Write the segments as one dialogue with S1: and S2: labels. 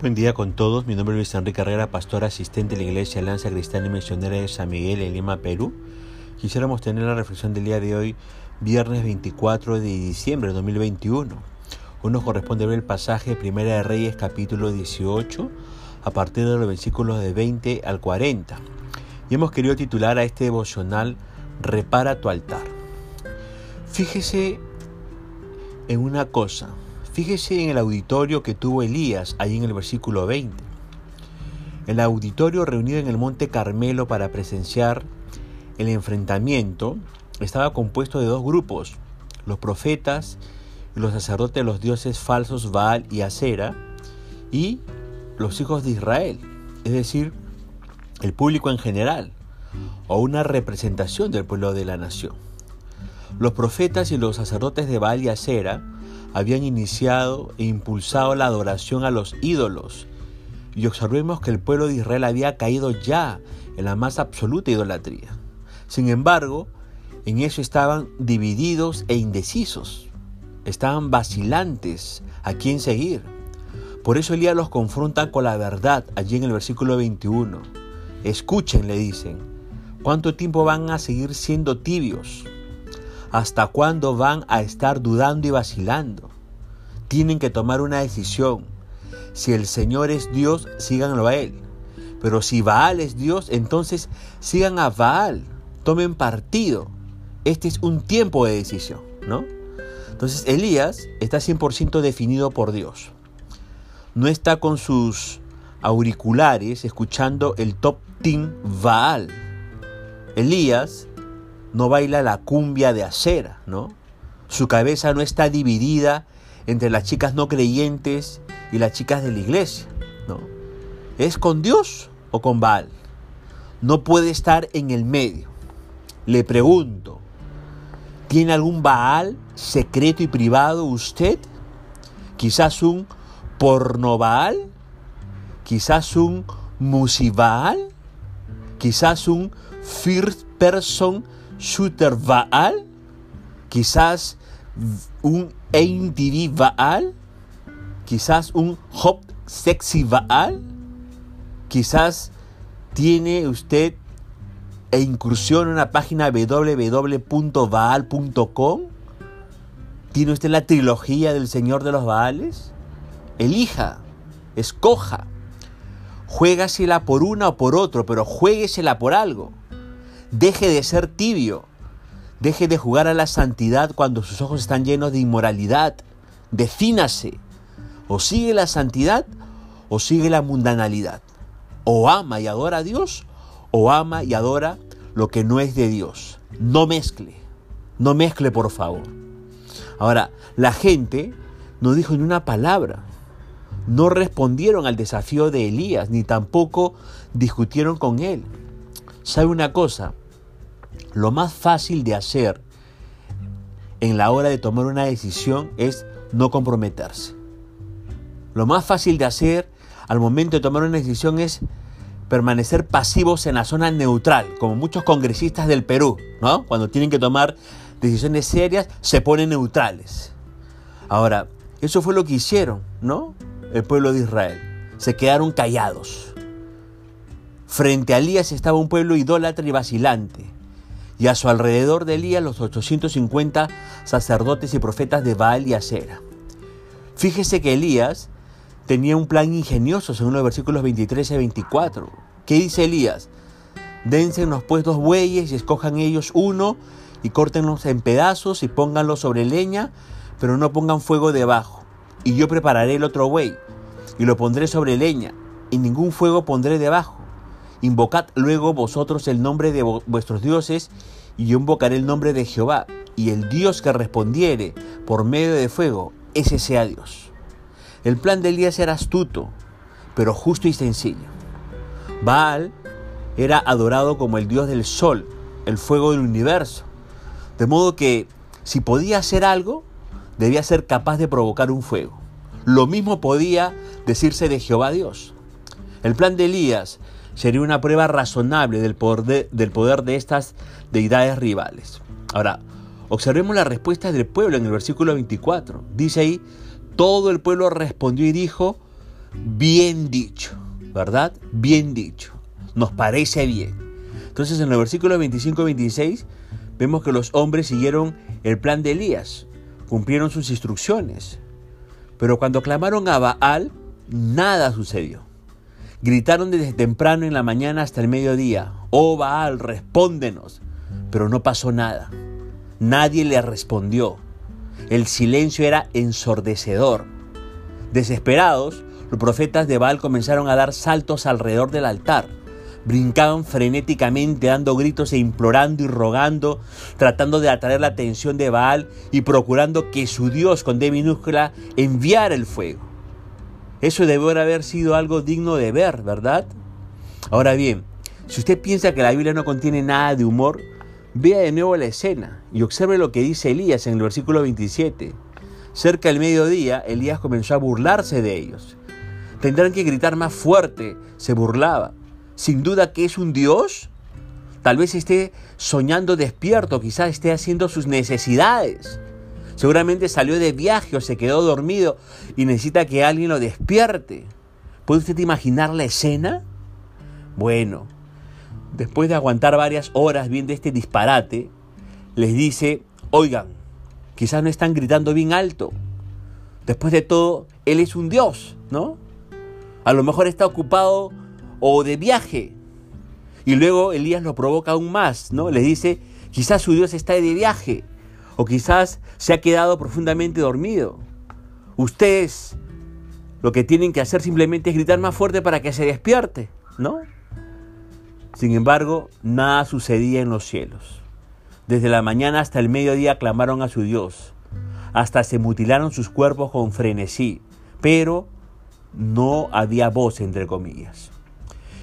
S1: Buen día con todos, mi nombre es Luis Enrique Herrera, pastor asistente de la Iglesia Lanza Cristiana y Misionera de San Miguel en Lima, Perú. Quisiéramos tener la reflexión del día de hoy, viernes 24 de diciembre de 2021. Hoy nos corresponde ver el pasaje de Primera de Reyes capítulo 18 a partir de los versículos de 20 al 40. Y hemos querido titular a este devocional Repara tu altar. Fíjese en una cosa, Fíjese en el auditorio que tuvo Elías, ahí en el versículo 20. El auditorio reunido en el monte Carmelo para presenciar el enfrentamiento estaba compuesto de dos grupos, los profetas y los sacerdotes de los dioses falsos Baal y Acera, y los hijos de Israel, es decir, el público en general, o una representación del pueblo de la nación. Los profetas y los sacerdotes de Baal y Acera habían iniciado e impulsado la adoración a los ídolos. Y observemos que el pueblo de Israel había caído ya en la más absoluta idolatría. Sin embargo, en eso estaban divididos e indecisos. Estaban vacilantes a quién seguir. Por eso Elías los confronta con la verdad allí en el versículo 21. Escuchen, le dicen, ¿cuánto tiempo van a seguir siendo tibios? ¿Hasta cuándo van a estar dudando y vacilando? Tienen que tomar una decisión. Si el Señor es Dios, síganlo a Él. Pero si Baal es Dios, entonces sigan a Baal. Tomen partido. Este es un tiempo de decisión, ¿no? Entonces Elías está 100% definido por Dios. No está con sus auriculares escuchando el top team Baal. Elías no baila la cumbia de acera, ¿no? Su cabeza no está dividida entre las chicas no creyentes y las chicas de la iglesia, ¿no? ¿Es con Dios o con Baal? No puede estar en el medio. Le pregunto, ¿tiene algún Baal secreto y privado usted? Quizás un porno Baal, quizás un musibaal, quizás un first person Shooter Baal, quizás un AMTV Baal, quizás un Hop Sexy Baal, quizás tiene usted e incursión en una página www.baal.com. ¿Tiene usted la trilogía del Señor de los Baales? Elija, escoja. Juégasela por una o por otro, pero juéguesela por algo. Deje de ser tibio. Deje de jugar a la santidad cuando sus ojos están llenos de inmoralidad. Defínase. O sigue la santidad o sigue la mundanalidad. O ama y adora a Dios o ama y adora lo que no es de Dios. No mezcle. No mezcle, por favor. Ahora, la gente no dijo ni una palabra. No respondieron al desafío de Elías, ni tampoco discutieron con él. ¿Sabe una cosa? Lo más fácil de hacer en la hora de tomar una decisión es no comprometerse. Lo más fácil de hacer al momento de tomar una decisión es permanecer pasivos en la zona neutral, como muchos congresistas del Perú, ¿no? Cuando tienen que tomar decisiones serias, se ponen neutrales. Ahora, eso fue lo que hicieron, ¿no? El pueblo de Israel. Se quedaron callados. Frente a Elías estaba un pueblo idólatra y vacilante y a su alrededor de Elías los 850 sacerdotes y profetas de Baal y Acera. Fíjese que Elías tenía un plan ingenioso según los versículos 23 y 24. ¿Qué dice Elías? Dénsenos pues dos bueyes y escojan ellos uno y córtenlos en pedazos y pónganlo sobre leña, pero no pongan fuego debajo. Y yo prepararé el otro buey y lo pondré sobre leña y ningún fuego pondré debajo Invocad luego vosotros el nombre de vuestros dioses, y yo invocaré el nombre de Jehová, y el Dios que respondiere por medio de fuego, ese sea Dios. El plan de Elías era astuto, pero justo y sencillo. Baal era adorado como el Dios del sol, el fuego del universo. De modo que si podía hacer algo, debía ser capaz de provocar un fuego. Lo mismo podía decirse de Jehová Dios. El plan de Elías sería una prueba razonable del poder de, del poder de estas deidades rivales. Ahora, observemos la respuesta del pueblo en el versículo 24. Dice ahí, todo el pueblo respondió y dijo, bien dicho, ¿verdad? Bien dicho. Nos parece bien. Entonces en los versículos 25 y 26 vemos que los hombres siguieron el plan de Elías, cumplieron sus instrucciones. Pero cuando clamaron a Baal, nada sucedió. Gritaron desde temprano en la mañana hasta el mediodía, oh Baal, respóndenos. Pero no pasó nada. Nadie le respondió. El silencio era ensordecedor. Desesperados, los profetas de Baal comenzaron a dar saltos alrededor del altar. Brincaban frenéticamente, dando gritos e implorando y rogando, tratando de atraer la atención de Baal y procurando que su Dios con D minúscula enviara el fuego. Eso debe haber sido algo digno de ver, ¿verdad? Ahora bien, si usted piensa que la Biblia no contiene nada de humor, vea de nuevo la escena y observe lo que dice Elías en el versículo 27. Cerca del mediodía, Elías comenzó a burlarse de ellos. Tendrán que gritar más fuerte, se burlaba. Sin duda que es un Dios. Tal vez esté soñando despierto, quizás esté haciendo sus necesidades. Seguramente salió de viaje o se quedó dormido y necesita que alguien lo despierte. ¿Puede usted imaginar la escena? Bueno, después de aguantar varias horas viendo este disparate, les dice, oigan, quizás no están gritando bien alto. Después de todo, Él es un Dios, ¿no? A lo mejor está ocupado o de viaje. Y luego Elías lo provoca aún más, ¿no? Les dice, quizás su Dios está de viaje o quizás se ha quedado profundamente dormido. Ustedes lo que tienen que hacer simplemente es gritar más fuerte para que se despierte, ¿no? Sin embargo, nada sucedía en los cielos. Desde la mañana hasta el mediodía clamaron a su Dios. Hasta se mutilaron sus cuerpos con frenesí, pero no había voz entre comillas.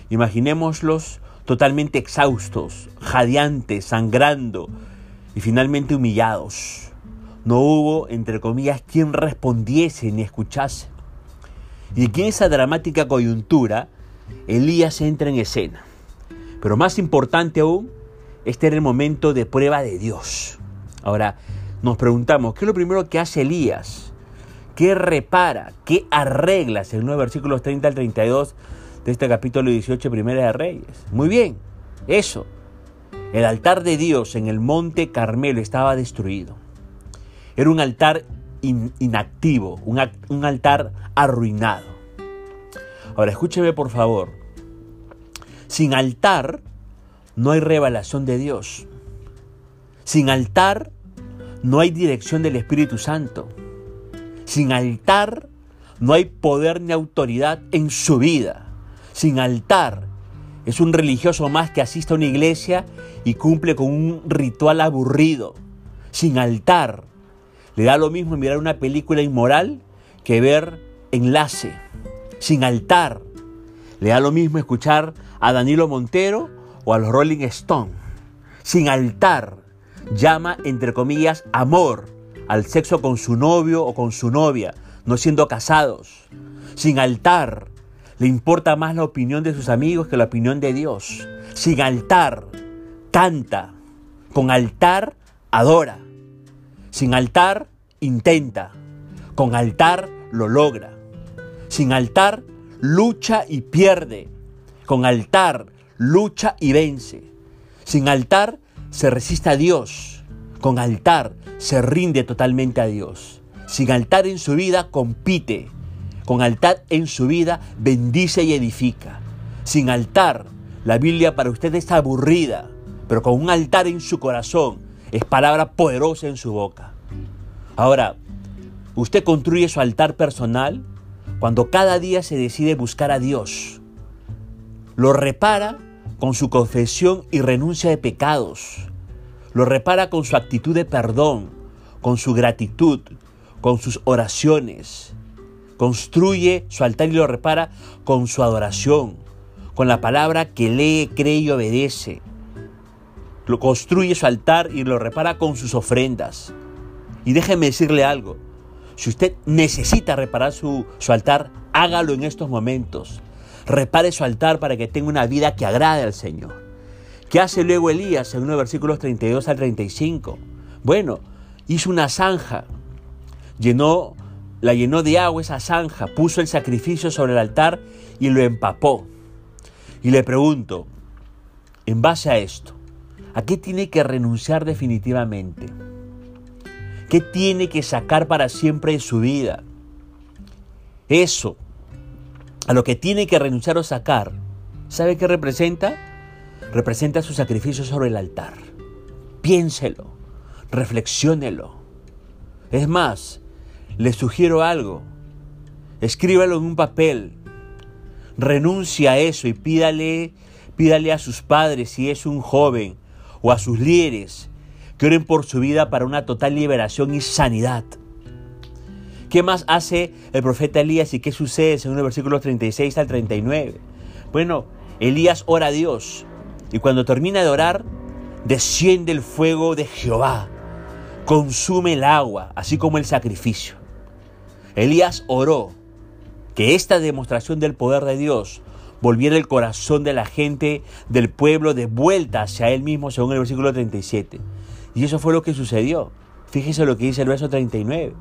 S1: Imaginémoslos totalmente exhaustos, jadeantes, sangrando, y finalmente humillados. No hubo, entre comillas, quien respondiese ni escuchase. Y aquí en esa dramática coyuntura, Elías entra en escena. Pero más importante aún, este era el momento de prueba de Dios. Ahora, nos preguntamos, ¿qué es lo primero que hace Elías? ¿Qué repara? ¿Qué arregla? Según los versículos 30 al 32 de este capítulo 18, Primera de Reyes. Muy bien, eso. El altar de Dios en el monte Carmelo estaba destruido. Era un altar inactivo, un, un altar arruinado. Ahora escúcheme por favor. Sin altar no hay revelación de Dios. Sin altar no hay dirección del Espíritu Santo. Sin altar no hay poder ni autoridad en su vida. Sin altar es un religioso más que asiste a una iglesia y cumple con un ritual aburrido, sin altar. Le da lo mismo mirar una película inmoral que ver enlace, sin altar. Le da lo mismo escuchar a Danilo Montero o a los Rolling Stones. Sin altar. Llama, entre comillas, amor al sexo con su novio o con su novia, no siendo casados. Sin altar le importa más la opinión de sus amigos que la opinión de Dios. Sin altar, canta. Con altar, adora. Sin altar, intenta. Con altar, lo logra. Sin altar, lucha y pierde. Con altar, lucha y vence. Sin altar, se resiste a Dios. Con altar, se rinde totalmente a Dios. Sin altar en su vida, compite con altar en su vida, bendice y edifica. Sin altar, la Biblia para usted está aburrida, pero con un altar en su corazón, es palabra poderosa en su boca. Ahora, usted construye su altar personal cuando cada día se decide buscar a Dios. Lo repara con su confesión y renuncia de pecados. Lo repara con su actitud de perdón, con su gratitud, con sus oraciones. Construye su altar y lo repara con su adoración, con la palabra que lee, cree y obedece. Lo construye su altar y lo repara con sus ofrendas. Y déjeme decirle algo. Si usted necesita reparar su, su altar, hágalo en estos momentos. Repare su altar para que tenga una vida que agrade al Señor. ¿Qué hace luego Elías en los versículos 32 al 35? Bueno, hizo una zanja, llenó la llenó de agua esa zanja, puso el sacrificio sobre el altar y lo empapó. Y le pregunto, en base a esto, ¿a qué tiene que renunciar definitivamente? ¿Qué tiene que sacar para siempre de su vida? Eso, a lo que tiene que renunciar o sacar, ¿sabe qué representa? Representa su sacrificio sobre el altar. Piénselo, reflexiónelo. Es más, le sugiero algo. Escríbalo en un papel. Renuncia a eso y pídale, pídale a sus padres si es un joven o a sus líderes que oren por su vida para una total liberación y sanidad. ¿Qué más hace el profeta Elías y qué sucede según el versículo 36 al 39? Bueno, Elías ora a Dios y cuando termina de orar, desciende el fuego de Jehová, consume el agua, así como el sacrificio. Elías oró que esta demostración del poder de Dios volviera el corazón de la gente del pueblo de vuelta hacia él mismo, según el versículo 37. Y eso fue lo que sucedió. Fíjese lo que dice el verso 39.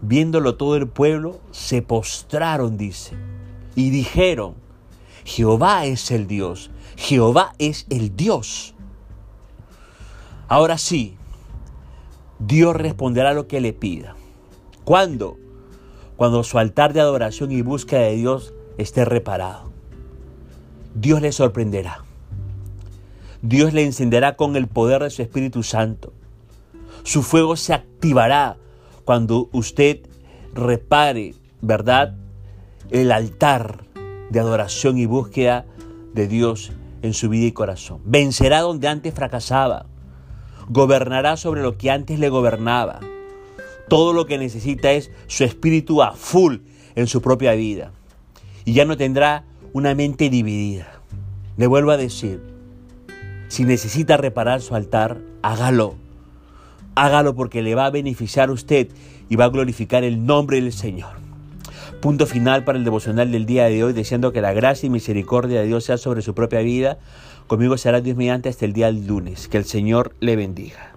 S1: Viéndolo todo el pueblo, se postraron, dice, y dijeron, Jehová es el Dios, Jehová es el Dios. Ahora sí, Dios responderá lo que le pida. ¿Cuándo? Cuando su altar de adoración y búsqueda de Dios esté reparado. Dios le sorprenderá. Dios le encenderá con el poder de su Espíritu Santo. Su fuego se activará cuando usted repare, ¿verdad? El altar de adoración y búsqueda de Dios en su vida y corazón. Vencerá donde antes fracasaba. Gobernará sobre lo que antes le gobernaba todo lo que necesita es su espíritu a full en su propia vida. Y ya no tendrá una mente dividida. Le vuelvo a decir, si necesita reparar su altar, hágalo. Hágalo porque le va a beneficiar a usted y va a glorificar el nombre del Señor. Punto final para el devocional del día de hoy, deseando que la gracia y misericordia de Dios sea sobre su propia vida. Conmigo será Dios mediante hasta el día del lunes. Que el Señor le bendiga.